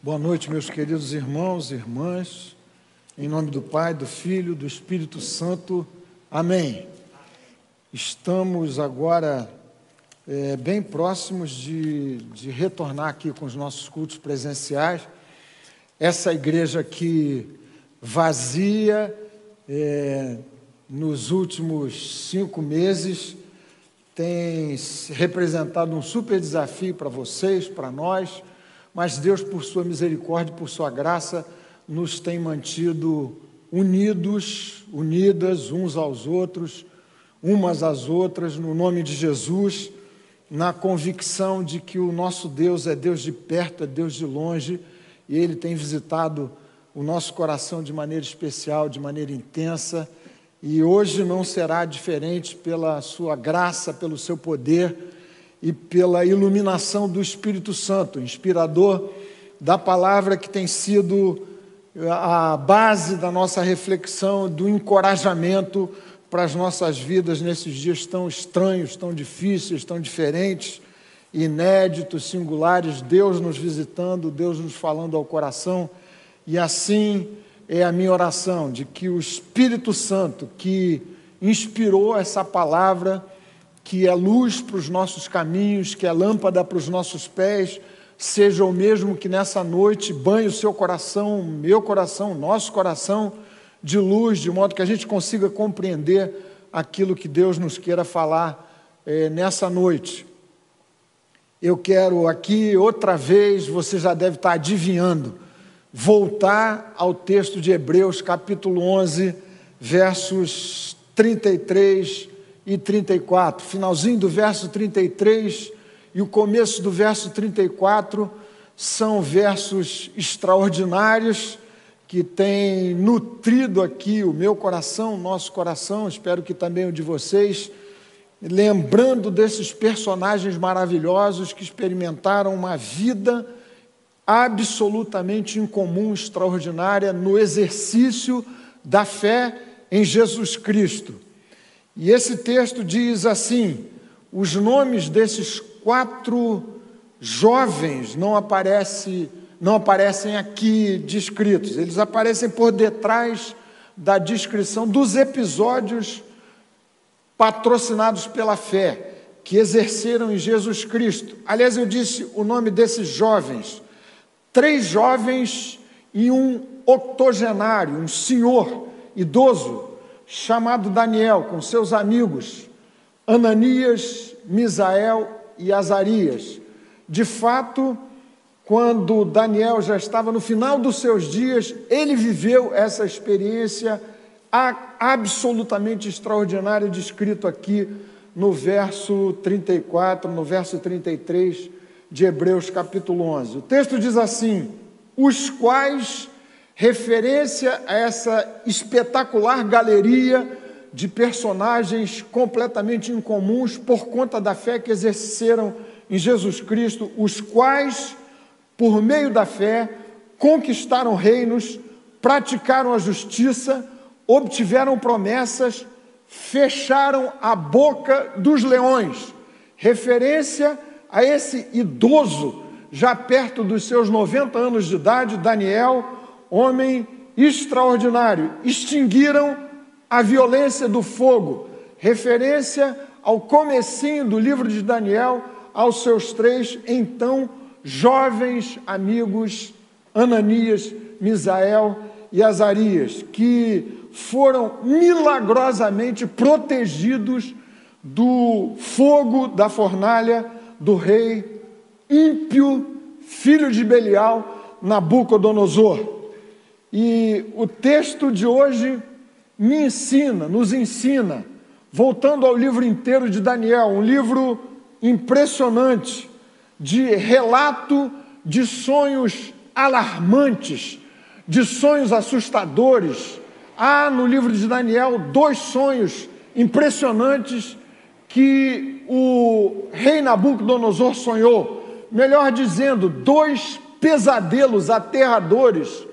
Boa noite, meus queridos irmãos e irmãs. Em nome do Pai, do Filho, do Espírito Santo. Amém. Estamos agora é, bem próximos de, de retornar aqui com os nossos cultos presenciais. Essa igreja aqui vazia é, nos últimos cinco meses tem representado um super desafio para vocês, para nós mas Deus, por sua misericórdia, por sua graça, nos tem mantido unidos, unidas uns aos outros, umas às outras, no nome de Jesus, na convicção de que o nosso Deus é Deus de perto, é Deus de longe, e Ele tem visitado o nosso coração de maneira especial, de maneira intensa, e hoje não será diferente pela Sua graça, pelo Seu poder e pela iluminação do Espírito Santo, inspirador da palavra que tem sido a base da nossa reflexão, do encorajamento para as nossas vidas nesses dias tão estranhos, tão difíceis, tão diferentes, inéditos, singulares, Deus nos visitando, Deus nos falando ao coração, e assim é a minha oração, de que o Espírito Santo que inspirou essa palavra, que é luz para os nossos caminhos, que é lâmpada para os nossos pés, seja o mesmo que nessa noite banhe o seu coração, meu coração, nosso coração de luz, de modo que a gente consiga compreender aquilo que Deus nos queira falar é, nessa noite. Eu quero aqui, outra vez, você já deve estar adivinhando, voltar ao texto de Hebreus, capítulo 11, versos 33 e 34, finalzinho do verso 33 e o começo do verso 34 são versos extraordinários que têm nutrido aqui o meu coração, o nosso coração, espero que também o de vocês, lembrando desses personagens maravilhosos que experimentaram uma vida absolutamente incomum, extraordinária no exercício da fé em Jesus Cristo. E esse texto diz assim: os nomes desses quatro jovens não, aparece, não aparecem aqui descritos, eles aparecem por detrás da descrição dos episódios patrocinados pela fé, que exerceram em Jesus Cristo. Aliás, eu disse o nome desses jovens: três jovens e um octogenário, um senhor idoso, chamado Daniel, com seus amigos Ananias, Misael e Azarias. De fato, quando Daniel já estava no final dos seus dias, ele viveu essa experiência absolutamente extraordinária descrito aqui no verso 34, no verso 33 de Hebreus capítulo 11. O texto diz assim: os quais referência a essa espetacular galeria de personagens completamente incomuns por conta da fé que exerceram em Jesus Cristo, os quais, por meio da fé, conquistaram reinos, praticaram a justiça, obtiveram promessas, fecharam a boca dos leões. Referência a esse idoso, já perto dos seus 90 anos de idade, Daniel homem extraordinário, extinguiram a violência do fogo, referência ao comecinho do livro de Daniel, aos seus três então jovens amigos Ananias, Misael e Azarias, que foram milagrosamente protegidos do fogo da fornalha do rei ímpio, filho de Belial, Nabucodonosor. E o texto de hoje me ensina, nos ensina, voltando ao livro inteiro de Daniel, um livro impressionante, de relato de sonhos alarmantes, de sonhos assustadores. Há no livro de Daniel dois sonhos impressionantes que o rei Nabucodonosor sonhou, melhor dizendo, dois pesadelos aterradores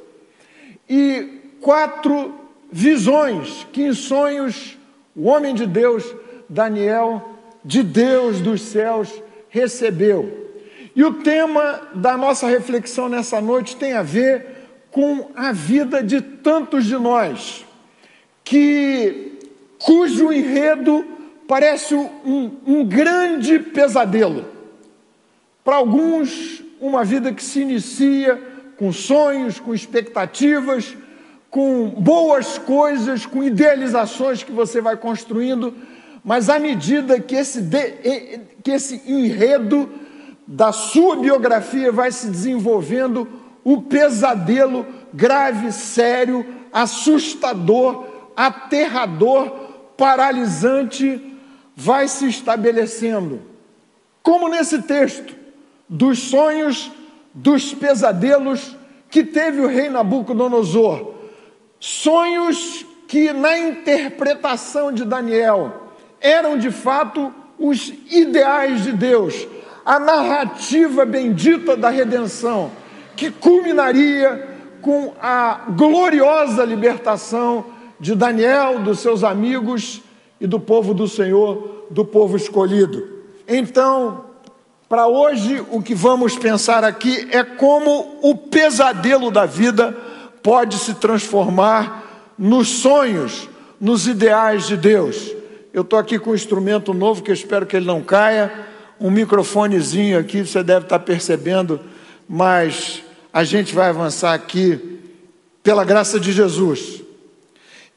e quatro visões que em sonhos o homem de Deus, Daniel, de Deus dos céus, recebeu. E o tema da nossa reflexão nessa noite tem a ver com a vida de tantos de nós, que cujo enredo parece um, um grande pesadelo. Para alguns, uma vida que se inicia com sonhos, com expectativas, com boas coisas, com idealizações que você vai construindo, mas à medida que esse, de, que esse enredo da sua biografia vai se desenvolvendo, o pesadelo grave, sério, assustador, aterrador, paralisante vai se estabelecendo. Como nesse texto, dos sonhos, dos pesadelos que teve o rei Nabucodonosor. Sonhos que, na interpretação de Daniel, eram de fato os ideais de Deus, a narrativa bendita da redenção, que culminaria com a gloriosa libertação de Daniel, dos seus amigos e do povo do Senhor, do povo escolhido. Então, para hoje, o que vamos pensar aqui é como o pesadelo da vida pode se transformar nos sonhos, nos ideais de Deus. Eu estou aqui com um instrumento novo que eu espero que ele não caia, um microfonezinho aqui, você deve estar percebendo, mas a gente vai avançar aqui pela graça de Jesus.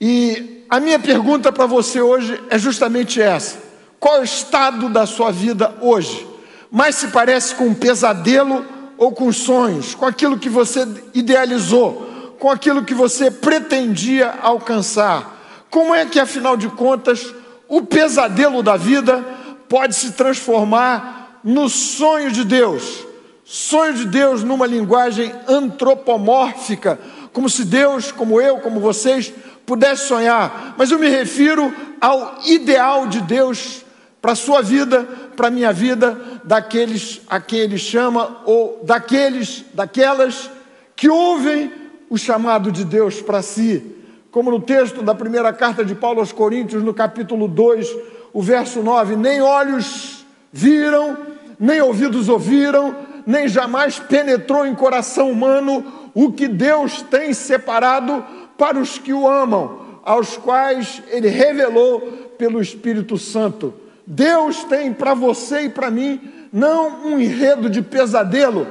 E a minha pergunta para você hoje é justamente essa: qual é o estado da sua vida hoje? Mais se parece com um pesadelo ou com sonhos, com aquilo que você idealizou, com aquilo que você pretendia alcançar? Como é que, afinal de contas, o pesadelo da vida pode se transformar no sonho de Deus? Sonho de Deus numa linguagem antropomórfica, como se Deus, como eu, como vocês, pudesse sonhar, mas eu me refiro ao ideal de Deus para a sua vida, para a minha vida, daqueles a quem Ele chama, ou daqueles, daquelas que ouvem o chamado de Deus para si. Como no texto da primeira carta de Paulo aos Coríntios, no capítulo 2, o verso 9: Nem olhos viram, nem ouvidos ouviram, nem jamais penetrou em coração humano o que Deus tem separado para os que o amam, aos quais ele revelou pelo Espírito Santo. Deus tem para você e para mim não um enredo de pesadelo,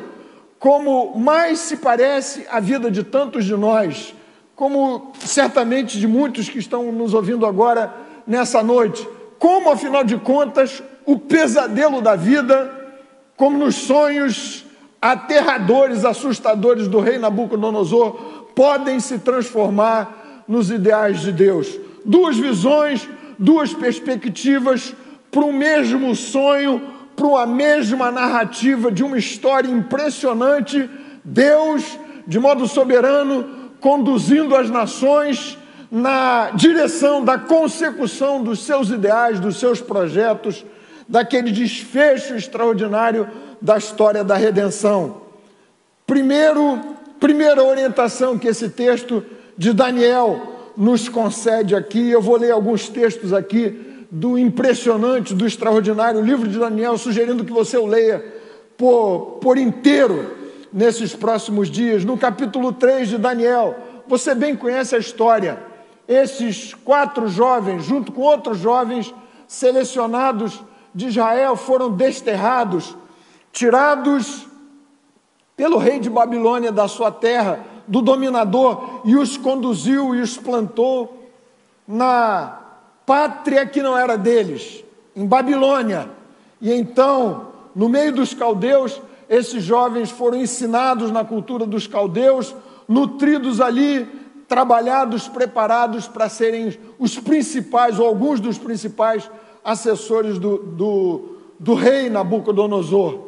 como mais se parece a vida de tantos de nós, como certamente de muitos que estão nos ouvindo agora nessa noite. Como, afinal de contas, o pesadelo da vida, como nos sonhos aterradores, assustadores do rei Nabucodonosor, podem se transformar nos ideais de Deus. Duas visões, duas perspectivas para o mesmo sonho, para uma mesma narrativa de uma história impressionante. Deus, de modo soberano, conduzindo as nações na direção da consecução dos seus ideais, dos seus projetos, daquele desfecho extraordinário da história da redenção. Primeiro, Primeira orientação que esse texto de Daniel nos concede aqui, eu vou ler alguns textos aqui do impressionante, do extraordinário livro de Daniel, sugerindo que você o leia por, por inteiro nesses próximos dias. No capítulo 3 de Daniel, você bem conhece a história. Esses quatro jovens, junto com outros jovens selecionados de Israel, foram desterrados, tirados pelo rei de Babilônia da sua terra, do dominador, e os conduziu e os plantou na pátria que não era deles, em Babilônia. E então, no meio dos caldeus, esses jovens foram ensinados na cultura dos caldeus, nutridos ali, trabalhados, preparados para serem os principais, ou alguns dos principais assessores do, do, do rei Nabucodonosor.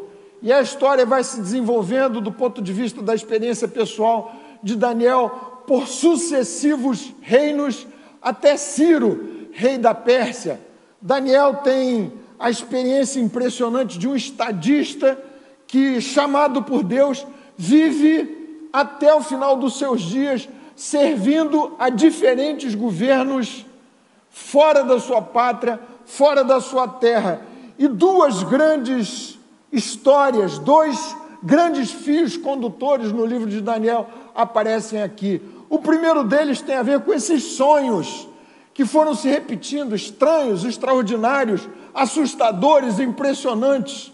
E a história vai se desenvolvendo do ponto de vista da experiência pessoal de Daniel por sucessivos reinos até Ciro, rei da Pérsia. Daniel tem a experiência impressionante de um estadista que, chamado por Deus, vive até o final dos seus dias servindo a diferentes governos fora da sua pátria, fora da sua terra. E duas grandes histórias, dois grandes fios condutores no livro de Daniel aparecem aqui. O primeiro deles tem a ver com esses sonhos que foram se repetindo, estranhos, extraordinários, assustadores, impressionantes,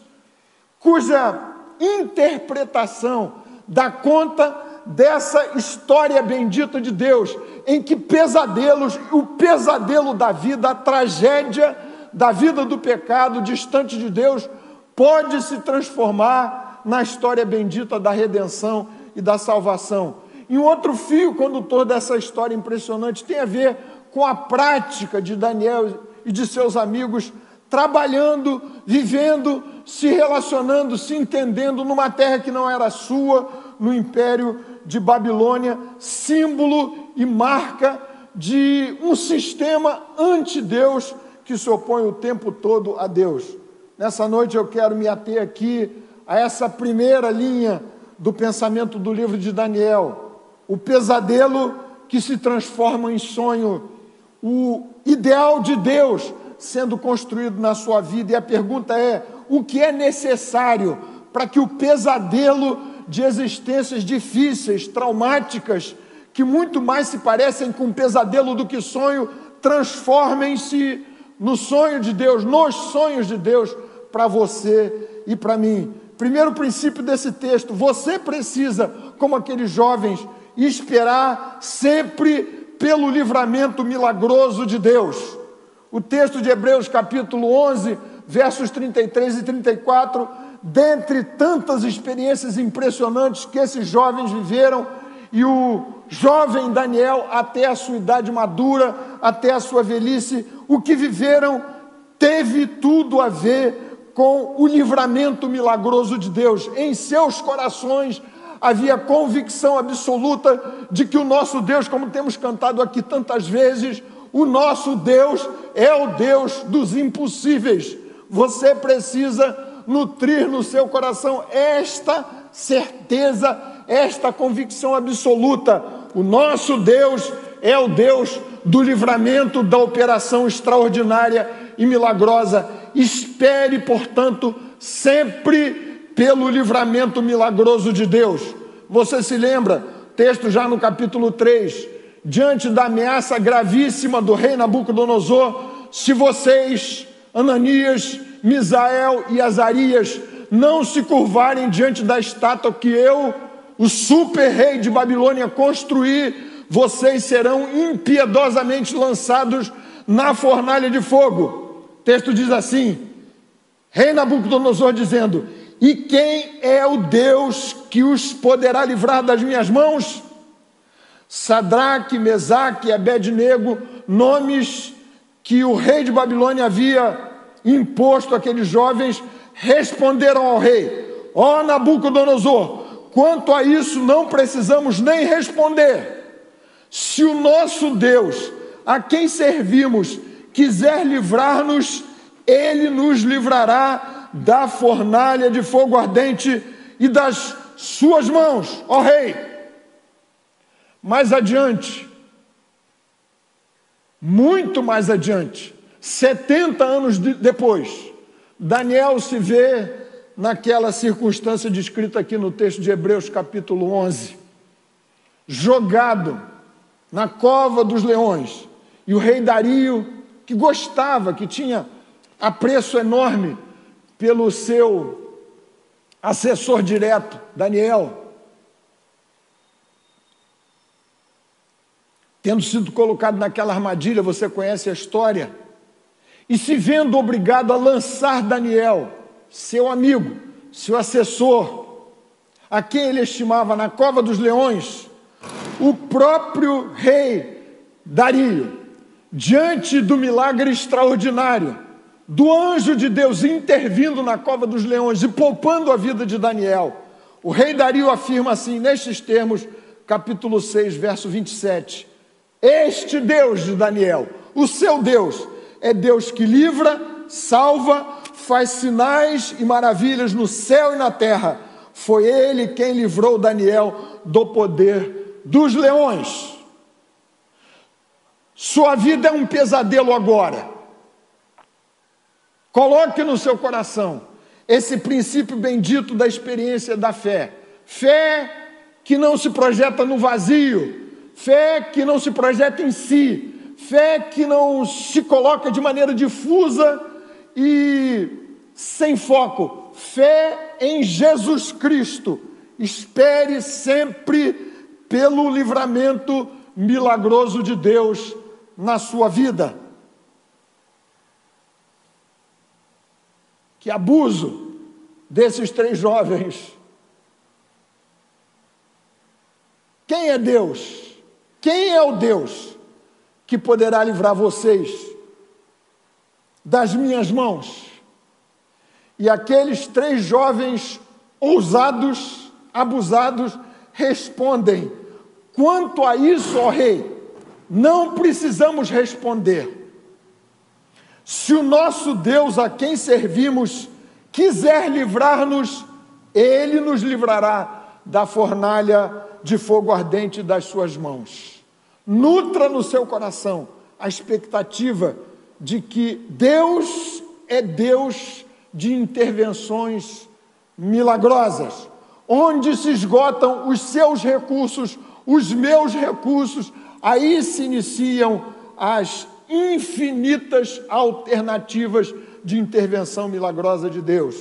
cuja interpretação dá conta dessa história bendita de Deus, em que pesadelos, o pesadelo da vida, a tragédia da vida do pecado distante de Deus, pode se transformar na história bendita da redenção e da salvação. E um outro fio condutor dessa história impressionante tem a ver com a prática de Daniel e de seus amigos trabalhando, vivendo, se relacionando, se entendendo numa terra que não era sua, no império de Babilônia, símbolo e marca de um sistema anti-Deus que se opõe o tempo todo a Deus. Nessa noite eu quero me ater aqui a essa primeira linha do pensamento do livro de Daniel, o pesadelo que se transforma em sonho, o ideal de Deus sendo construído na sua vida. E a pergunta é: o que é necessário para que o pesadelo de existências difíceis, traumáticas, que muito mais se parecem com pesadelo do que sonho, transformem-se no sonho de Deus, nos sonhos de Deus para você e para mim. Primeiro princípio desse texto: você precisa, como aqueles jovens, esperar sempre pelo livramento milagroso de Deus. O texto de Hebreus, capítulo 11, versos 33 e 34, dentre tantas experiências impressionantes que esses jovens viveram, e o jovem Daniel, até a sua idade madura, até a sua velhice, o que viveram teve tudo a ver com o livramento milagroso de Deus. Em seus corações havia convicção absoluta de que o nosso Deus, como temos cantado aqui tantas vezes, o nosso Deus é o Deus dos impossíveis. Você precisa nutrir no seu coração esta certeza, esta convicção absoluta. O nosso Deus é o Deus do livramento da operação extraordinária e milagrosa. Espere, portanto, sempre pelo livramento milagroso de Deus. Você se lembra, texto já no capítulo 3, diante da ameaça gravíssima do rei Nabucodonosor, se vocês, Ananias, Misael e Azarias, não se curvarem diante da estátua que eu, o super rei de Babilônia, construí, vocês serão impiedosamente lançados na fornalha de fogo. O texto diz assim: Rei Nabucodonosor dizendo: E quem é o Deus que os poderá livrar das minhas mãos? Sadraque, Mesaque e Abednego, nomes que o rei de Babilônia havia imposto àqueles jovens, responderam ao rei: Ó oh, Nabucodonosor, quanto a isso não precisamos nem responder. Se o nosso Deus, a quem servimos, quiser livrar-nos, ele nos livrará da fornalha de fogo ardente e das suas mãos, ó rei. Mais adiante, muito mais adiante, 70 anos de, depois, Daniel se vê naquela circunstância descrita aqui no texto de Hebreus, capítulo 11, jogado na cova dos leões. E o rei Dario, que gostava, que tinha apreço enorme pelo seu assessor direto, Daniel, tendo sido colocado naquela armadilha, você conhece a história, e se vendo obrigado a lançar Daniel, seu amigo, seu assessor, a quem ele estimava na cova dos leões, o próprio rei Dario, diante do milagre extraordinário do anjo de Deus intervindo na cova dos leões e poupando a vida de Daniel, o rei Dario afirma assim, nestes termos, capítulo 6, verso 27. Este Deus de Daniel, o seu Deus, é Deus que livra, salva, faz sinais e maravilhas no céu e na terra. Foi ele quem livrou Daniel do poder dos leões. Sua vida é um pesadelo agora. Coloque no seu coração. esse princípio bendito da experiência da fé. Fé que não se projeta no vazio, fé que não se projeta em si, fé que não se coloca de maneira difusa e sem foco, fé em Jesus Cristo. Espere sempre pelo livramento milagroso de Deus na sua vida. Que abuso desses três jovens. Quem é Deus? Quem é o Deus que poderá livrar vocês das minhas mãos? E aqueles três jovens ousados, abusados, respondem: Quanto a isso, ó rei, não precisamos responder. Se o nosso Deus a quem servimos quiser livrar-nos, ele nos livrará da fornalha de fogo ardente das suas mãos. Nutra no seu coração a expectativa de que Deus é Deus de intervenções milagrosas, onde se esgotam os seus recursos, os meus recursos, aí se iniciam as infinitas alternativas de intervenção milagrosa de Deus.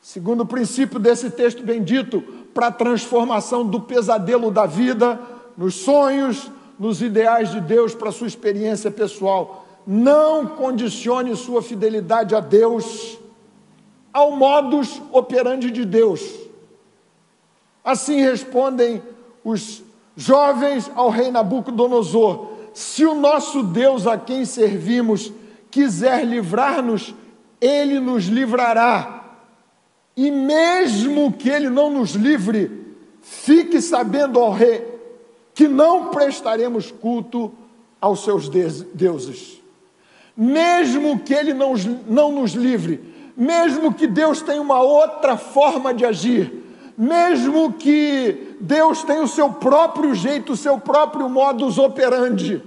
Segundo o princípio desse texto bendito, para a transformação do pesadelo da vida nos sonhos, nos ideais de Deus para sua experiência pessoal. Não condicione sua fidelidade a Deus ao modus operandi de Deus. Assim respondem os jovens ao rei Nabucodonosor: se o nosso Deus a quem servimos quiser livrar-nos, ele nos livrará. E mesmo que ele não nos livre, fique sabendo, ó rei, que não prestaremos culto aos seus deuses. Mesmo que ele não, não nos livre, mesmo que Deus tenha uma outra forma de agir, mesmo que Deus tenha o seu próprio jeito, o seu próprio modus operandi,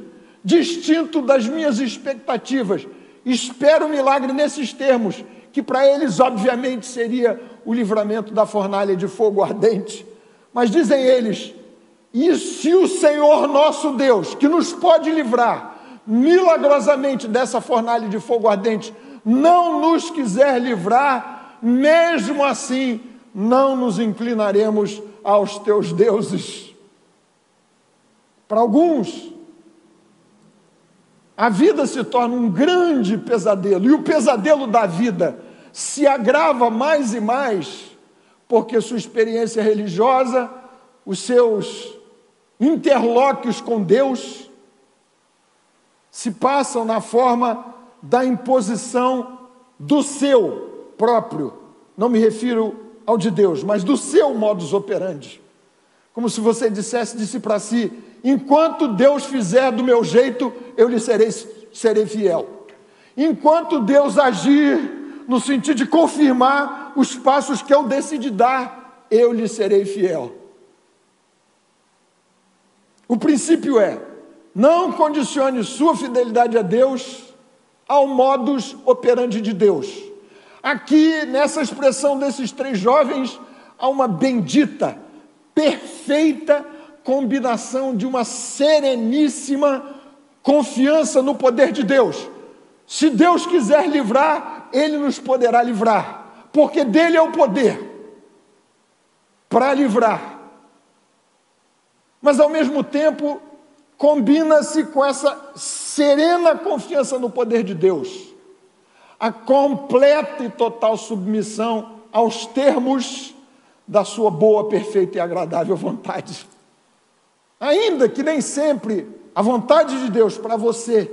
distinto das minhas expectativas, espero milagre nesses termos, que para eles, obviamente, seria o livramento da fornalha de fogo ardente. Mas dizem eles: e se o Senhor nosso Deus, que nos pode livrar milagrosamente dessa fornalha de fogo ardente, não nos quiser livrar, mesmo assim não nos inclinaremos aos teus deuses. Para alguns, a vida se torna um grande pesadelo, e o pesadelo da vida se agrava mais e mais, porque sua experiência religiosa, os seus interlóquios com Deus, se passam na forma da imposição do seu próprio, não me refiro ao de Deus, mas do seu modus operandi. Como se você dissesse si para si: enquanto Deus fizer do meu jeito, eu lhe serei, serei fiel. Enquanto Deus agir no sentido de confirmar os passos que eu decidi dar, eu lhe serei fiel. O princípio é: não condicione sua fidelidade a Deus ao modus operandi de Deus. Aqui, nessa expressão desses três jovens, há uma bendita, perfeita combinação de uma sereníssima confiança no poder de Deus. Se Deus quiser livrar, Ele nos poderá livrar, porque dele é o poder para livrar. Mas ao mesmo tempo, combina-se com essa serena confiança no poder de Deus, a completa e total submissão aos termos da sua boa, perfeita e agradável vontade. Ainda que nem sempre a vontade de Deus para você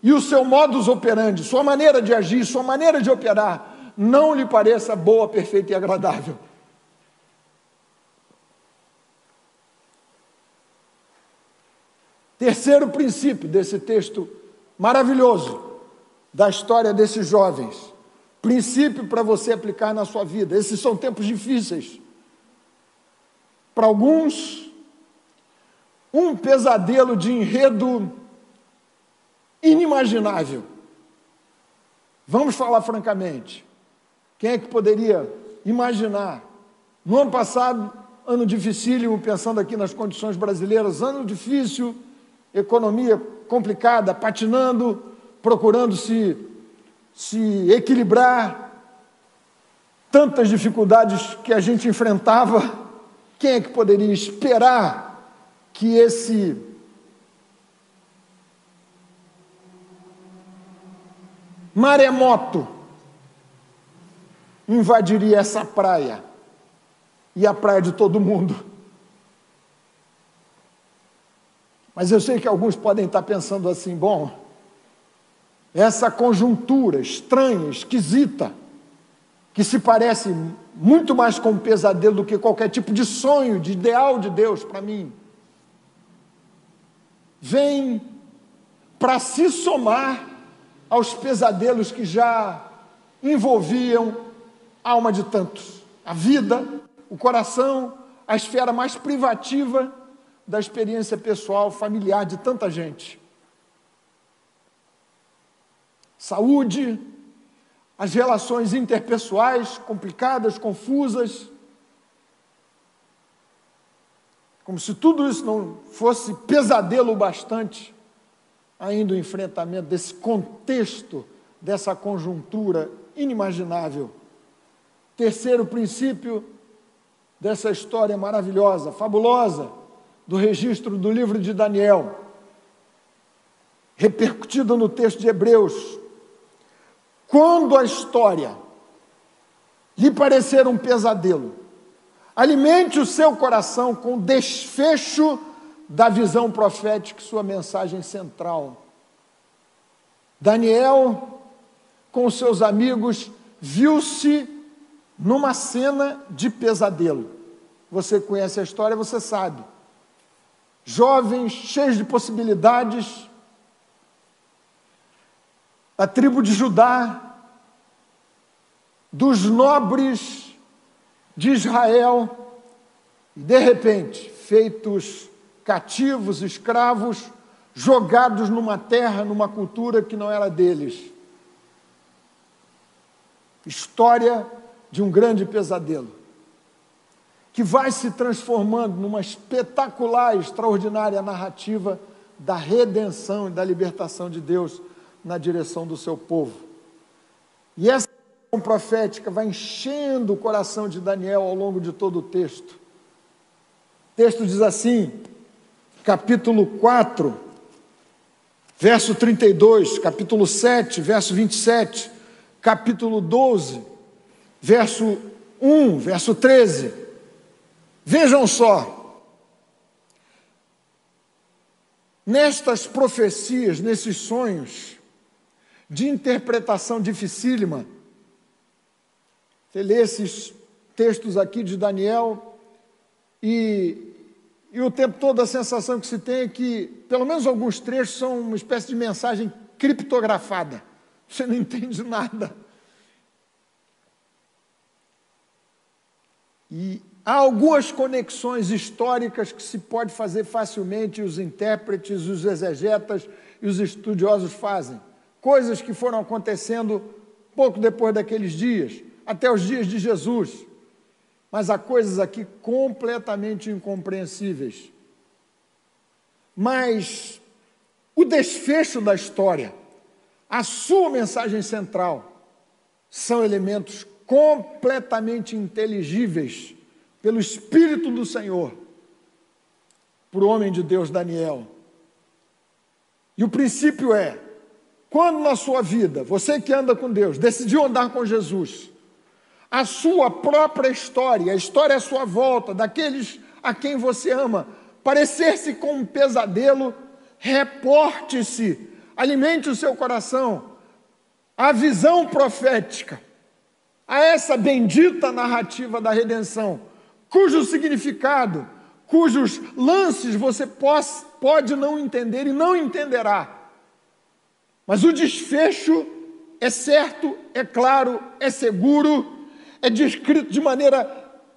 e o seu modus operandi, sua maneira de agir, sua maneira de operar, não lhe pareça boa, perfeita e agradável. Terceiro princípio desse texto maravilhoso da história desses jovens. Princípio para você aplicar na sua vida. Esses são tempos difíceis. Para alguns, um pesadelo de enredo inimaginável. Vamos falar francamente. Quem é que poderia imaginar? No ano passado, ano dificílimo, pensando aqui nas condições brasileiras, ano difícil, economia complicada, patinando, procurando se, se equilibrar, tantas dificuldades que a gente enfrentava, quem é que poderia esperar que esse maremoto invadiria essa praia e a praia de todo mundo? Mas eu sei que alguns podem estar pensando assim: bom, essa conjuntura estranha, esquisita, que se parece muito mais com um pesadelo do que qualquer tipo de sonho, de ideal de Deus para mim, vem para se somar aos pesadelos que já envolviam a alma de tantos, a vida, o coração, a esfera mais privativa da experiência pessoal, familiar de tanta gente. Saúde, as relações interpessoais complicadas, confusas. Como se tudo isso não fosse pesadelo bastante, ainda o enfrentamento desse contexto, dessa conjuntura inimaginável. Terceiro princípio dessa história maravilhosa, fabulosa, do registro do livro de Daniel, repercutido no texto de Hebreus, quando a história lhe parecer um pesadelo, alimente o seu coração com o desfecho da visão profética, sua mensagem central. Daniel, com seus amigos, viu-se numa cena de pesadelo. Você conhece a história, você sabe. Jovens, cheios de possibilidades, da tribo de Judá, dos nobres de Israel, e de repente, feitos cativos, escravos, jogados numa terra, numa cultura que não era deles. História de um grande pesadelo, que vai se transformando numa espetacular, extraordinária narrativa da redenção e da libertação de Deus na direção do seu povo. E essa profética vai enchendo o coração de Daniel ao longo de todo o texto. O texto diz assim, capítulo 4, verso 32, capítulo 7, verso 27, capítulo 12, verso 1, verso 13. Vejam só, nestas profecias, nesses sonhos, de interpretação dificílima. Você lê esses textos aqui de Daniel e, e o tempo todo a sensação que se tem é que, pelo menos alguns trechos, são uma espécie de mensagem criptografada. Você não entende nada. E há algumas conexões históricas que se pode fazer facilmente, os intérpretes, os exegetas e os estudiosos fazem coisas que foram acontecendo pouco depois daqueles dias, até os dias de Jesus. Mas há coisas aqui completamente incompreensíveis. Mas o desfecho da história, a sua mensagem central, são elementos completamente inteligíveis pelo Espírito do Senhor, para o homem de Deus Daniel. E o princípio é: quando na sua vida, você que anda com Deus, decidiu andar com Jesus, a sua própria história, a história à sua volta, daqueles a quem você ama, parecer-se com um pesadelo, reporte-se, alimente o seu coração, a visão profética, a essa bendita narrativa da redenção, cujo significado, cujos lances você pode não entender e não entenderá mas o desfecho é certo, é claro, é seguro, é descrito de maneira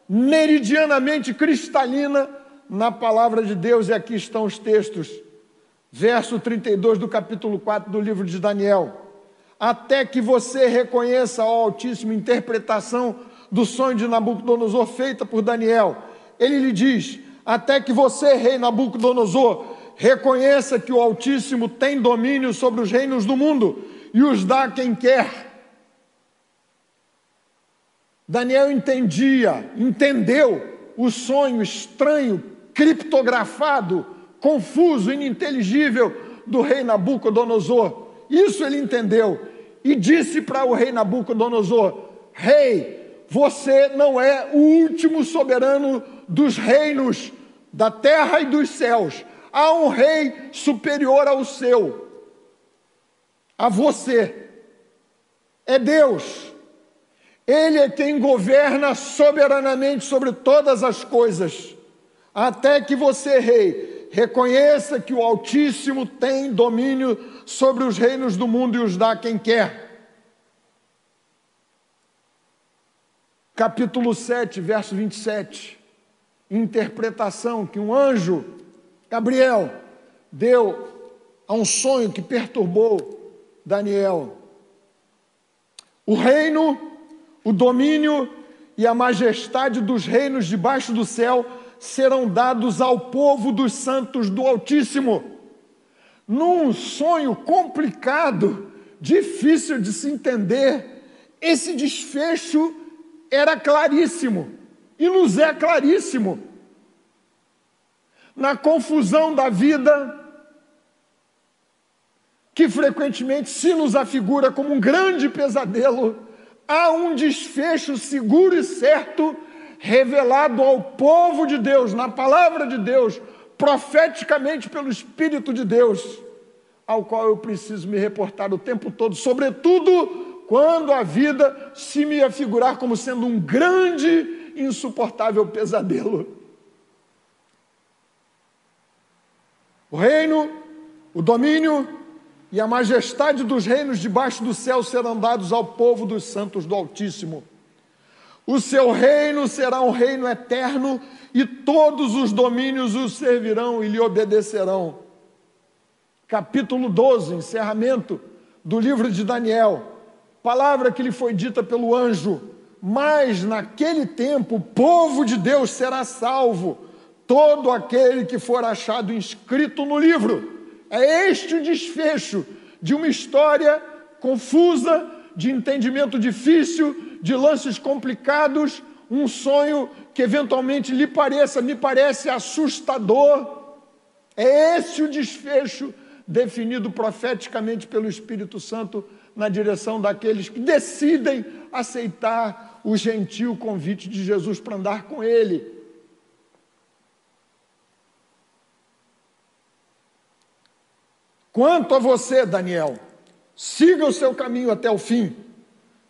meridianamente cristalina na palavra de Deus, e aqui estão os textos. Verso 32 do capítulo 4 do livro de Daniel. até que você reconheça ao Altíssimo interpretação do sonho de Nabucodonosor feita por Daniel. Ele lhe diz: até que você, rei Nabucodonosor, reconheça que o Altíssimo tem domínio sobre os reinos do mundo e os dá quem quer. Daniel entendia, entendeu o sonho estranho, criptografado, confuso, ininteligível do rei Nabucodonosor. Isso ele entendeu e disse para o rei Nabucodonosor: Rei, você não é o último soberano dos reinos da terra e dos céus. Há um rei superior ao seu, a você. É Deus. Ele é quem governa soberanamente sobre todas as coisas, até que você, rei, reconheça que o Altíssimo tem domínio sobre os reinos do mundo e os dá a quem quer. Capítulo 7, verso 27. Interpretação que um anjo, Gabriel, deu a um sonho que perturbou Daniel. O reino o domínio e a majestade dos reinos debaixo do céu serão dados ao povo dos santos do Altíssimo. Num sonho complicado, difícil de se entender, esse desfecho era claríssimo e nos é claríssimo. Na confusão da vida, que frequentemente se nos afigura como um grande pesadelo, há um desfecho seguro e certo revelado ao povo de Deus, na palavra de Deus, profeticamente pelo Espírito de Deus, ao qual eu preciso me reportar o tempo todo, sobretudo quando a vida se me afigurar como sendo um grande, insuportável pesadelo. O reino, o domínio, e a majestade dos reinos debaixo do céu serão dados ao povo dos santos do Altíssimo. O seu reino será um reino eterno e todos os domínios o servirão e lhe obedecerão. Capítulo 12, encerramento do livro de Daniel. Palavra que lhe foi dita pelo anjo: Mas naquele tempo o povo de Deus será salvo, todo aquele que for achado inscrito no livro. É este o desfecho de uma história confusa, de entendimento difícil, de lances complicados, um sonho que eventualmente lhe pareça, me parece assustador. É esse o desfecho definido profeticamente pelo Espírito Santo na direção daqueles que decidem aceitar o gentil convite de Jesus para andar com Ele. Quanto a você, Daniel, siga o seu caminho até o fim.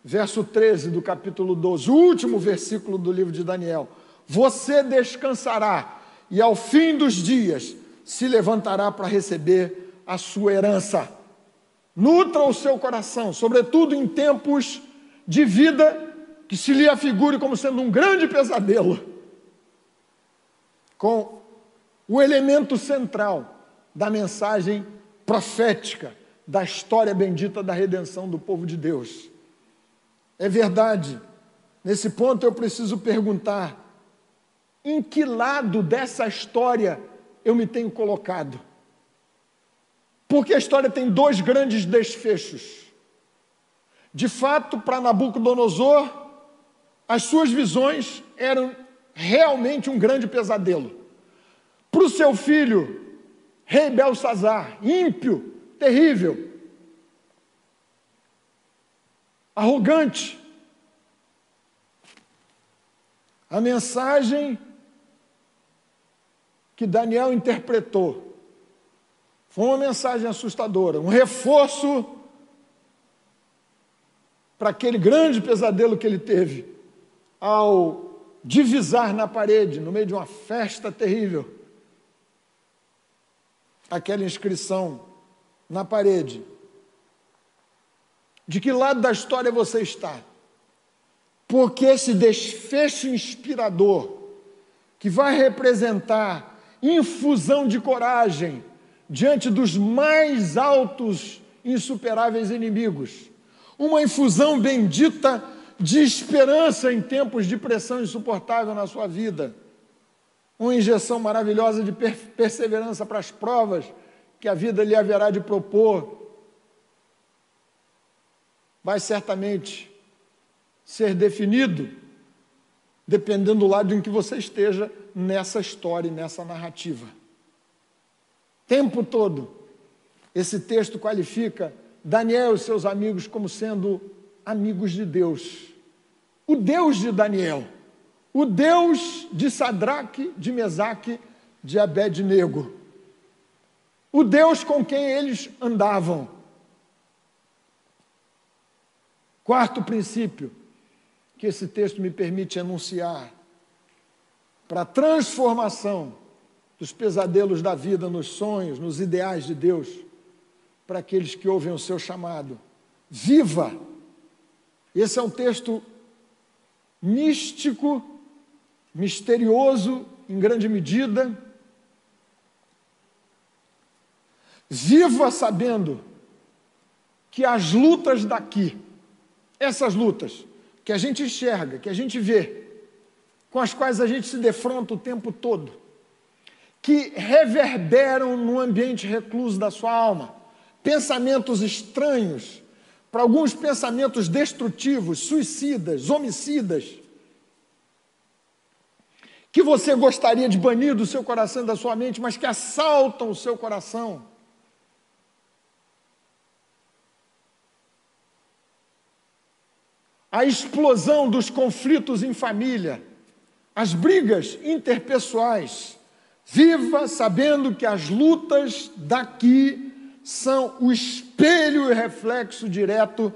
Verso 13 do capítulo 12, o último versículo do livro de Daniel. Você descansará e ao fim dos dias se levantará para receber a sua herança. Nutra o seu coração, sobretudo em tempos de vida que se lhe afigure como sendo um grande pesadelo, com o elemento central da mensagem profética da história bendita da redenção do povo de Deus. É verdade, nesse ponto eu preciso perguntar: em que lado dessa história eu me tenho colocado? Porque a história tem dois grandes desfechos. De fato, para Nabucodonosor, as suas visões eram realmente um grande pesadelo. Para o seu filho, rei Belsazar, ímpio, terrível, arrogante. A mensagem que Daniel interpretou foi uma mensagem assustadora, um reforço para aquele grande pesadelo que ele teve ao divisar na parede, no meio de uma festa terrível, aquela inscrição na parede. De que lado da história você está? Porque esse desfecho inspirador, que vai representar infusão de coragem diante dos mais altos, insuperáveis inimigos, uma infusão bendita de esperança em tempos de pressão insuportável na sua vida, uma injeção maravilhosa de perseverança para as provas que a vida lhe haverá de propor, vai certamente ser definido dependendo do lado em que você esteja nessa história e nessa narrativa. Tempo todo, esse texto qualifica Daniel e seus amigos como sendo amigos de Deus. O Deus de Daniel, o Deus de Sadraque, de Mesaque, de Abednego. O Deus com quem eles andavam. Quarto princípio que esse texto me permite enunciar para a transformação dos pesadelos da vida nos sonhos, nos ideais de Deus, para aqueles que ouvem o seu chamado. Viva! Esse é um texto místico, misterioso em grande medida. Viva sabendo que as lutas daqui, essas lutas que a gente enxerga, que a gente vê, com as quais a gente se defronta o tempo todo, que reverberam no ambiente recluso da sua alma, pensamentos estranhos, para alguns pensamentos destrutivos, suicidas, homicidas, que você gostaria de banir do seu coração e da sua mente, mas que assaltam o seu coração. A explosão dos conflitos em família, as brigas interpessoais. Viva sabendo que as lutas daqui são o espelho e reflexo direto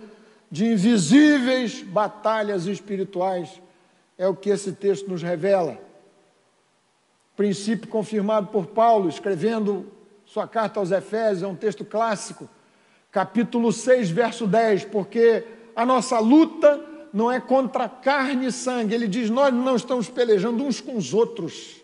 de invisíveis batalhas espirituais. É o que esse texto nos revela. Princípio confirmado por Paulo, escrevendo sua carta aos Efésios, é um texto clássico, capítulo 6, verso 10, porque a nossa luta não é contra carne e sangue. Ele diz: Nós não estamos pelejando uns com os outros.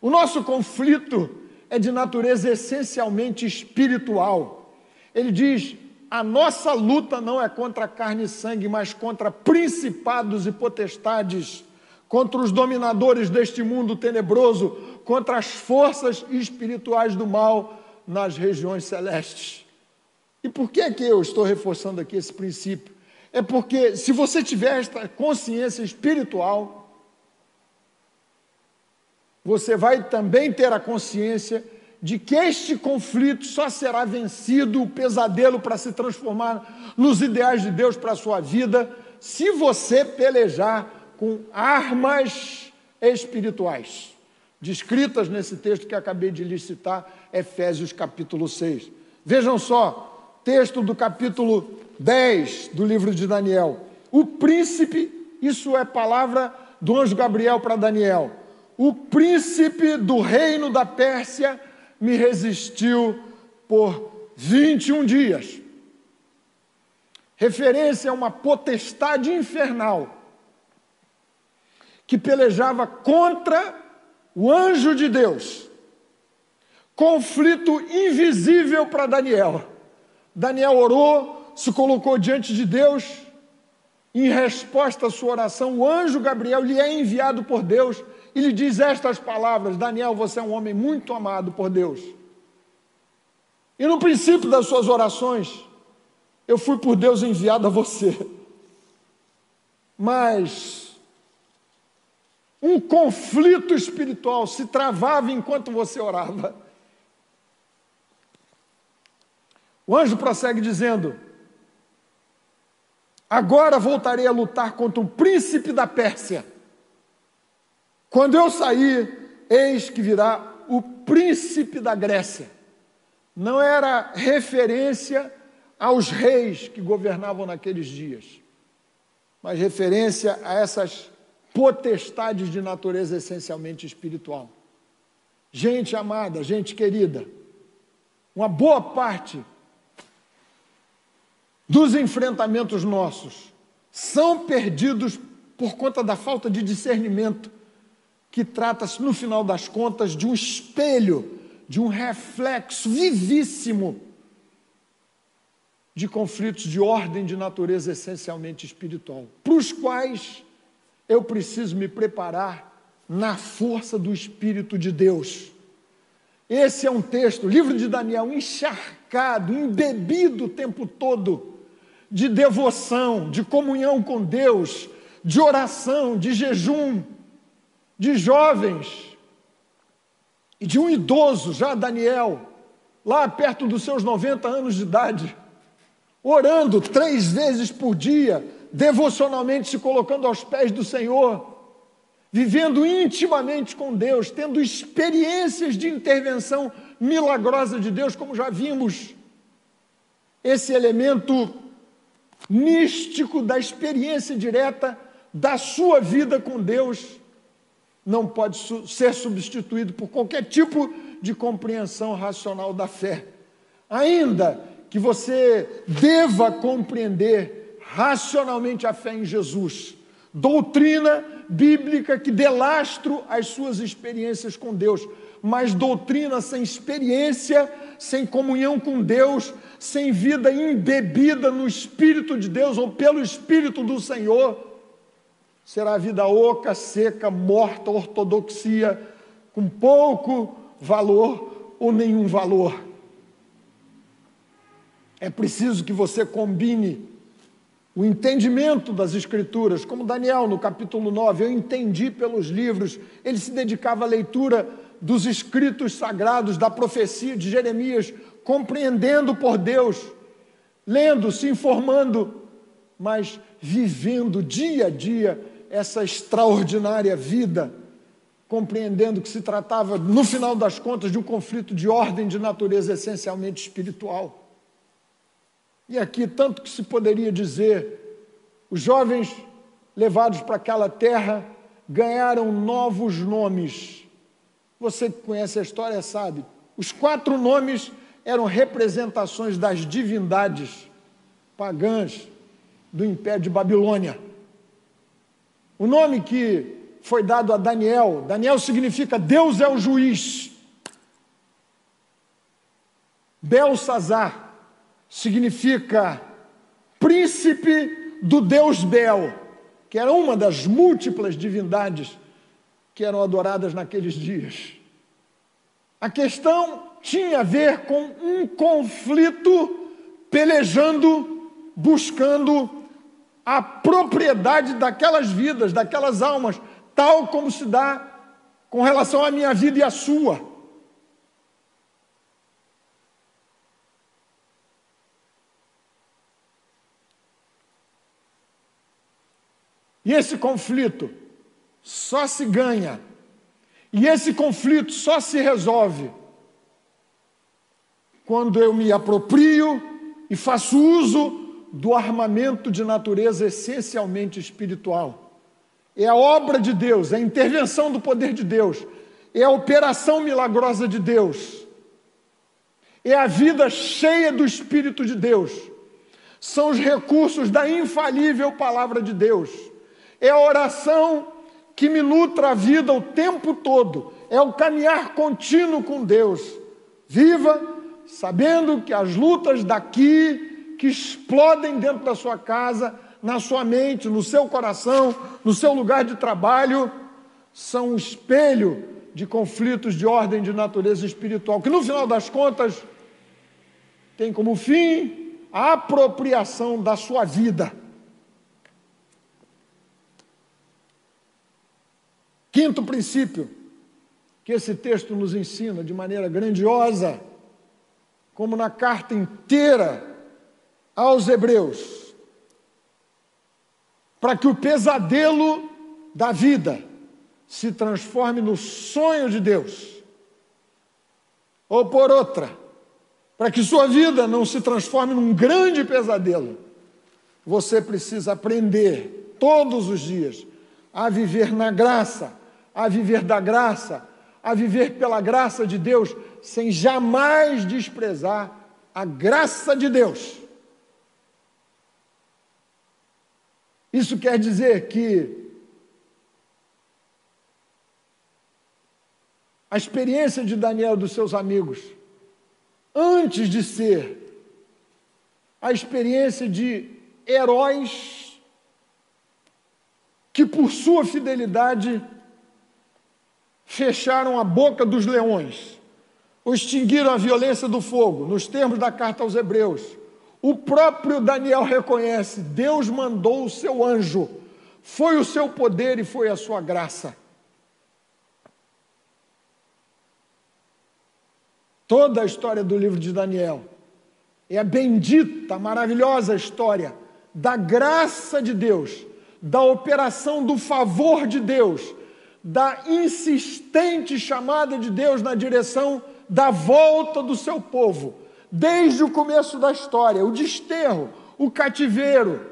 O nosso conflito é de natureza essencialmente espiritual. Ele diz: a nossa luta não é contra carne e sangue, mas contra principados e potestades, contra os dominadores deste mundo tenebroso, contra as forças espirituais do mal nas regiões celestes. E por que que eu estou reforçando aqui esse princípio? É porque se você tiver esta consciência espiritual, você vai também ter a consciência de que este conflito só será vencido, o pesadelo para se transformar nos ideais de Deus para a sua vida, se você pelejar com armas espirituais, descritas nesse texto que acabei de lhe citar, Efésios capítulo 6. Vejam só, texto do capítulo 10 do livro de Daniel. O príncipe, isso é palavra do anjo Gabriel para Daniel o príncipe do reino da Pérsia me resistiu por 21 dias. Referência a uma potestade infernal que pelejava contra o anjo de Deus. Conflito invisível para Daniel. Daniel orou, se colocou diante de Deus. Em resposta à sua oração, o anjo Gabriel lhe é enviado por Deus e lhe diz estas palavras: Daniel, você é um homem muito amado por Deus. E no princípio das suas orações, eu fui por Deus enviado a você. Mas um conflito espiritual se travava enquanto você orava. O anjo prossegue dizendo: Agora voltarei a lutar contra o príncipe da Pérsia quando eu sair, eis que virá o príncipe da Grécia. Não era referência aos reis que governavam naqueles dias, mas referência a essas potestades de natureza essencialmente espiritual. Gente amada, gente querida, uma boa parte dos enfrentamentos nossos são perdidos por conta da falta de discernimento que trata-se, no final das contas, de um espelho, de um reflexo vivíssimo de conflitos de ordem de natureza essencialmente espiritual, para os quais eu preciso me preparar na força do Espírito de Deus. Esse é um texto, livro de Daniel, encharcado, embebido o tempo todo de devoção, de comunhão com Deus, de oração, de jejum, de jovens e de um idoso, já Daniel, lá perto dos seus 90 anos de idade, orando três vezes por dia, devocionalmente se colocando aos pés do Senhor, vivendo intimamente com Deus, tendo experiências de intervenção milagrosa de Deus, como já vimos. Esse elemento místico da experiência direta da sua vida com Deus não pode ser substituído por qualquer tipo de compreensão racional da fé. Ainda que você deva compreender racionalmente a fé em Jesus, doutrina bíblica que dê lastro às suas experiências com Deus, mas doutrina sem experiência, sem comunhão com Deus, sem vida embebida no Espírito de Deus ou pelo Espírito do Senhor, será vida oca, seca, morta, ortodoxia, com pouco valor ou nenhum valor. É preciso que você combine o entendimento das Escrituras, como Daniel no capítulo 9, eu entendi pelos livros, ele se dedicava à leitura dos escritos sagrados, da profecia de Jeremias, compreendendo por Deus, lendo, se informando, mas vivendo dia a dia essa extraordinária vida, compreendendo que se tratava, no final das contas, de um conflito de ordem de natureza essencialmente espiritual. E aqui, tanto que se poderia dizer, os jovens levados para aquela terra ganharam novos nomes. Você que conhece a história sabe. Os quatro nomes eram representações das divindades pagãs do Império de Babilônia. O nome que foi dado a Daniel, Daniel significa Deus é o juiz. Belsazar significa príncipe do Deus Bel, que era uma das múltiplas divindades que eram adoradas naqueles dias. A questão tinha a ver com um conflito pelejando, buscando a propriedade daquelas vidas, daquelas almas, tal como se dá com relação à minha vida e à sua. E esse conflito só se ganha, e esse conflito só se resolve quando eu me aproprio e faço uso do armamento de natureza essencialmente espiritual. É a obra de Deus, é a intervenção do poder de Deus, é a operação milagrosa de Deus, é a vida cheia do Espírito de Deus, são os recursos da infalível palavra de Deus é a oração que me nutra a vida o tempo todo, é o caminhar contínuo com Deus. Viva sabendo que as lutas daqui, que explodem dentro da sua casa, na sua mente, no seu coração, no seu lugar de trabalho, são um espelho de conflitos de ordem de natureza espiritual, que no final das contas tem como fim a apropriação da sua vida Quinto princípio que esse texto nos ensina de maneira grandiosa, como na carta inteira aos Hebreus, para que o pesadelo da vida se transforme no sonho de Deus. Ou por outra, para que sua vida não se transforme num grande pesadelo, você precisa aprender todos os dias a viver na graça a viver da graça, a viver pela graça de Deus, sem jamais desprezar a graça de Deus. Isso quer dizer que a experiência de Daniel e dos seus amigos, antes de ser a experiência de heróis que, por sua fidelidade, fecharam a boca dos leões, extinguiram a violência do fogo, nos termos da carta aos Hebreus. O próprio Daniel reconhece: Deus mandou o seu anjo, foi o seu poder e foi a sua graça. Toda a história do livro de Daniel é a bendita, maravilhosa história da graça de Deus, da operação do favor de Deus, da insistente chamada de Deus na direção da volta do seu povo, desde o começo da história, o desterro, o cativeiro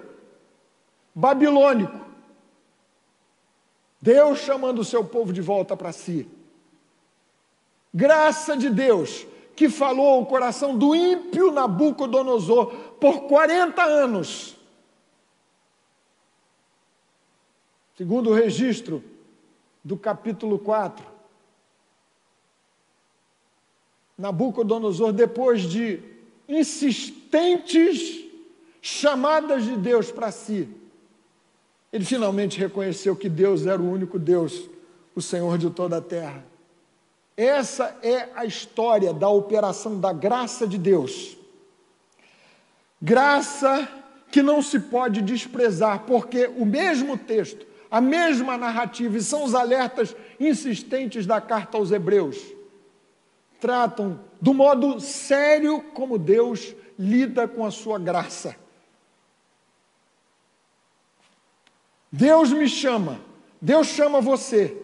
babilônico. Deus chamando o seu povo de volta para si. Graça de Deus, que falou ao coração do ímpio Nabucodonosor por 40 anos. Segundo o registro do capítulo 4, Nabucodonosor, depois de insistentes chamadas de Deus para si, ele finalmente reconheceu que Deus era o único Deus, o Senhor de toda a terra. Essa é a história da operação da graça de Deus. Graça que não se pode desprezar, porque o mesmo texto, a mesma narrativa e são os alertas insistentes da carta aos Hebreus, tratam do modo sério como Deus lida com a sua graça. Deus me chama, Deus chama você,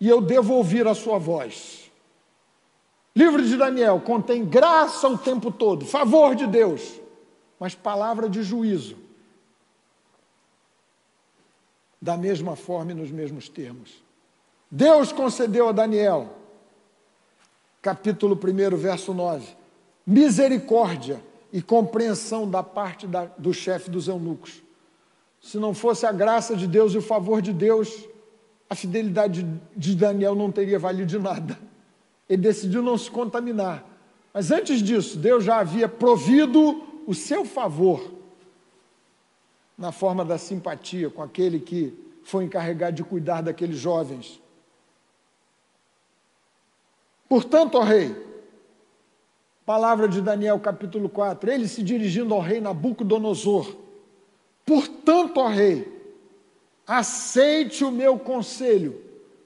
e eu devo ouvir a sua voz. Livro de Daniel contém graça o tempo todo, favor de Deus, mas palavra de juízo. Da mesma forma e nos mesmos termos. Deus concedeu a Daniel, capítulo 1, verso 9, misericórdia e compreensão da parte da, do chefe dos eunucos. Se não fosse a graça de Deus e o favor de Deus, a fidelidade de Daniel não teria valido de nada. Ele decidiu não se contaminar. Mas antes disso, Deus já havia provido o seu favor na forma da simpatia com aquele que foi encarregado de cuidar daqueles jovens. Portanto, ó rei, palavra de Daniel capítulo 4, ele se dirigindo ao rei Nabucodonosor. Portanto, ó rei, aceite o meu conselho,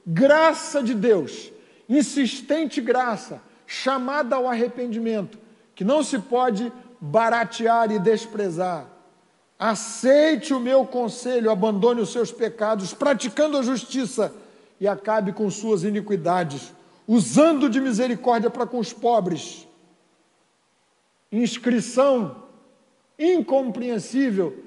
graça de Deus, insistente graça, chamada ao arrependimento, que não se pode baratear e desprezar. Aceite o meu conselho, abandone os seus pecados, praticando a justiça e acabe com suas iniquidades, usando de misericórdia para com os pobres. Inscrição incompreensível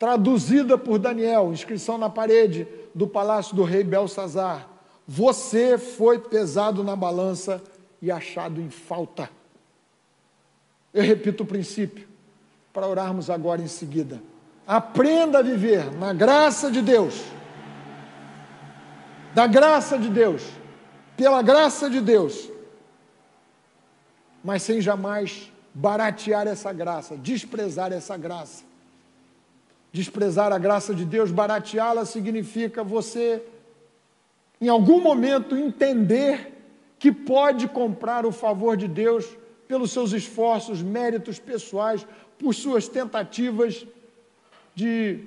traduzida por Daniel, inscrição na parede do palácio do rei Belsazar. Você foi pesado na balança e achado em falta. Eu repito o princípio, para orarmos agora em seguida. Aprenda a viver na graça de Deus. Da graça de Deus. Pela graça de Deus. Mas sem jamais baratear essa graça, desprezar essa graça desprezar a graça de Deus, barateá-la, significa você, em algum momento, entender que pode comprar o favor de Deus pelos seus esforços, méritos pessoais, por suas tentativas de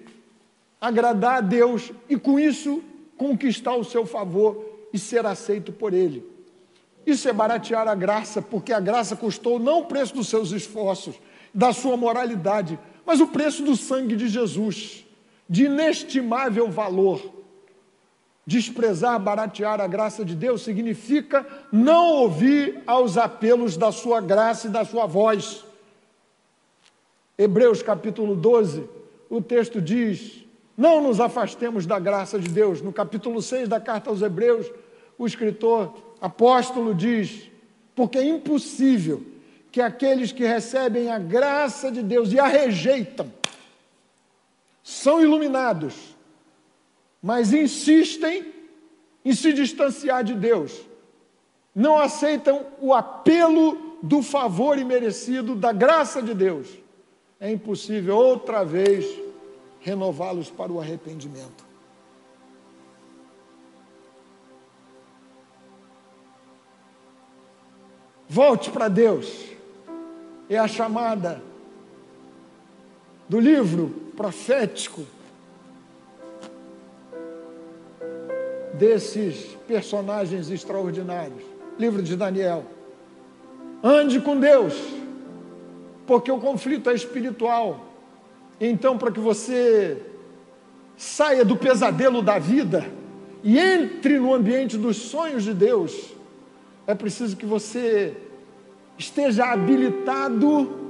agradar a Deus e, com isso, conquistar o seu favor e ser aceito por Ele. Isso é baratear a graça, porque a graça custou não o preço dos seus esforços, da sua moralidade, mas o preço do sangue de Jesus, de inestimável valor. Desprezar, baratear a graça de Deus significa não ouvir aos apelos da sua graça e da sua voz. Hebreus capítulo 12, o texto diz: Não nos afastemos da graça de Deus. No capítulo 6 da carta aos Hebreus, o escritor apóstolo diz: Porque é impossível que aqueles que recebem a graça de Deus e a rejeitam são iluminados, mas insistem em se distanciar de Deus, não aceitam o apelo do favor imerecido da graça de Deus, é impossível outra vez renová-los para o arrependimento. Volte para Deus. É a chamada do livro profético desses personagens extraordinários. Livro de Daniel. Ande com Deus, porque o conflito é espiritual. Então, para que você saia do pesadelo da vida e entre no ambiente dos sonhos de Deus, é preciso que você esteja habilitado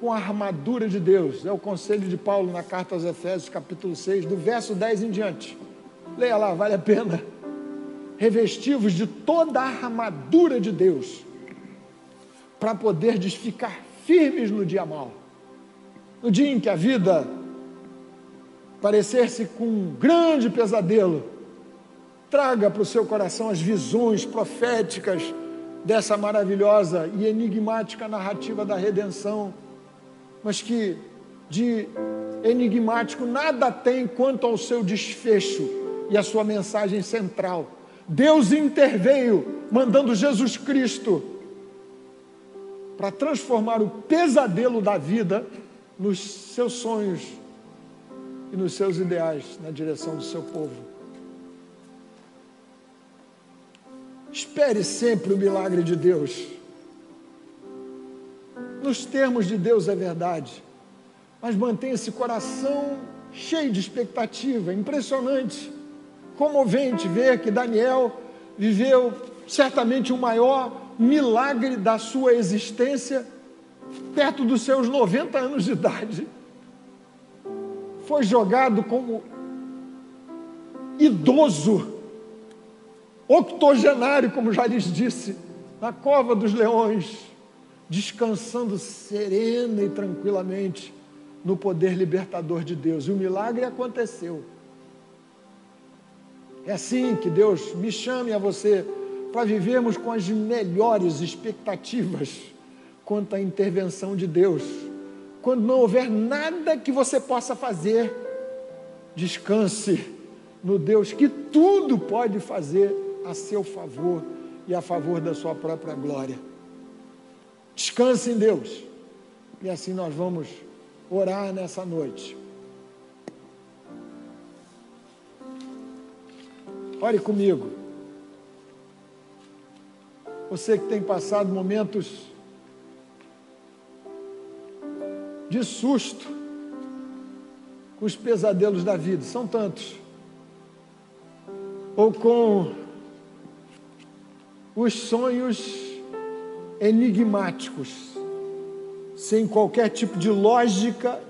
com a armadura de Deus. É o conselho de Paulo na carta aos Efésios, capítulo 6, do verso 10 em diante. Leia lá, vale a pena. Revestivos de toda a armadura de Deus, para poder ficar firmes no dia mal. No dia em que a vida parecer-se com um grande pesadelo, traga para o seu coração as visões proféticas dessa maravilhosa e enigmática narrativa da redenção, mas que de enigmático nada tem quanto ao seu desfecho e a sua mensagem central. Deus interveio, mandando Jesus Cristo para transformar o pesadelo da vida nos seus sonhos e nos seus ideais na direção do seu povo. Espere sempre o milagre de Deus. Nos termos de Deus é verdade, mas mantenha esse coração cheio de expectativa. Impressionante, comovente ver que Daniel viveu certamente o maior milagre da sua existência, perto dos seus 90 anos de idade. Foi jogado como idoso octogenário, como já lhes disse, na cova dos leões, descansando serena e tranquilamente no poder libertador de Deus. E o milagre aconteceu. É assim que Deus me chame a você para vivermos com as melhores expectativas quanto à intervenção de Deus. Quando não houver nada que você possa fazer, descanse no Deus que tudo pode fazer a seu favor e a favor da sua própria glória. Descanse em Deus. E assim nós vamos orar nessa noite. Ore comigo. Você que tem passado momentos de susto com os pesadelos da vida, são tantos. Ou com os sonhos enigmáticos, sem qualquer tipo de lógica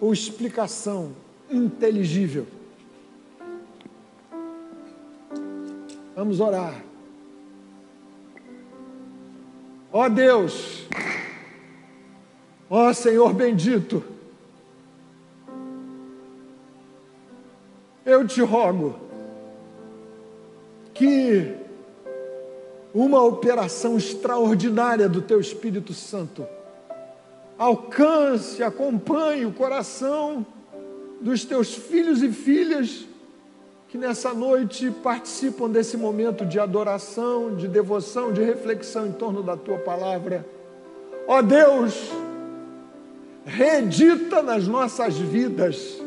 ou explicação inteligível. Vamos orar. Ó Deus, ó Senhor bendito, eu te rogo que uma operação extraordinária do Teu Espírito Santo. Alcance, acompanhe o coração dos Teus filhos e filhas que nessa noite participam desse momento de adoração, de devoção, de reflexão em torno da Tua palavra. Ó Deus, reedita nas nossas vidas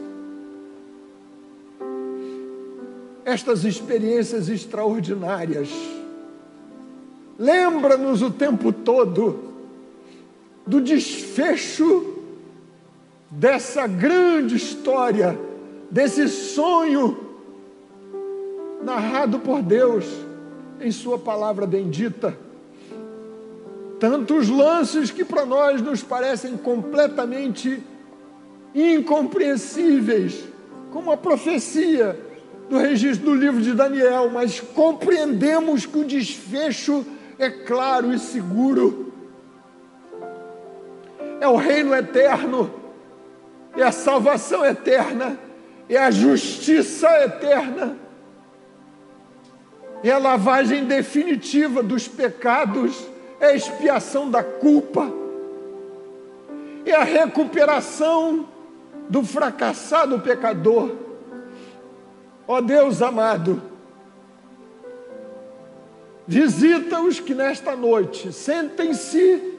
estas experiências extraordinárias Lembra-nos o tempo todo do desfecho dessa grande história, desse sonho narrado por Deus em Sua palavra bendita. Tantos lances que para nós nos parecem completamente incompreensíveis, como a profecia do registro do livro de Daniel, mas compreendemos que o desfecho é claro e seguro. É o reino eterno, é a salvação eterna, é a justiça eterna, é a lavagem definitiva dos pecados, é a expiação da culpa, é a recuperação do fracassado pecador. Ó oh Deus amado, visita os que nesta noite sentem-se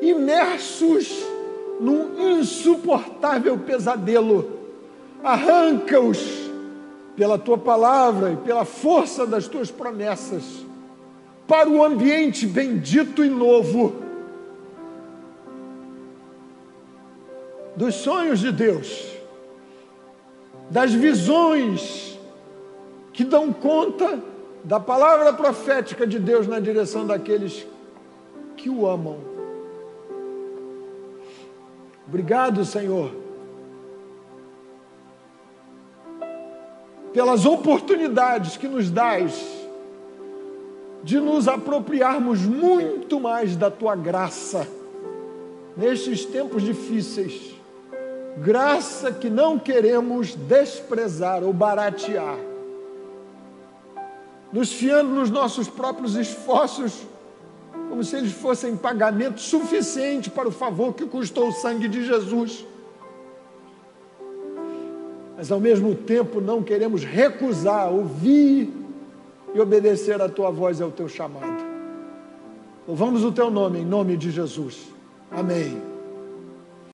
imersos num insuportável pesadelo. Arranca-os pela tua palavra e pela força das tuas promessas para o ambiente bendito e novo dos sonhos de Deus, das visões que dão conta da palavra profética de Deus na direção daqueles que o amam. Obrigado, Senhor, pelas oportunidades que nos dás de nos apropriarmos muito mais da tua graça nestes tempos difíceis. Graça que não queremos desprezar ou baratear, nos fiando nos nossos próprios esforços, como se eles fossem pagamento suficiente para o favor que custou o sangue de Jesus. Mas ao mesmo tempo não queremos recusar, ouvir e obedecer a tua voz e ao teu chamado. Louvamos o teu nome, em nome de Jesus. Amém.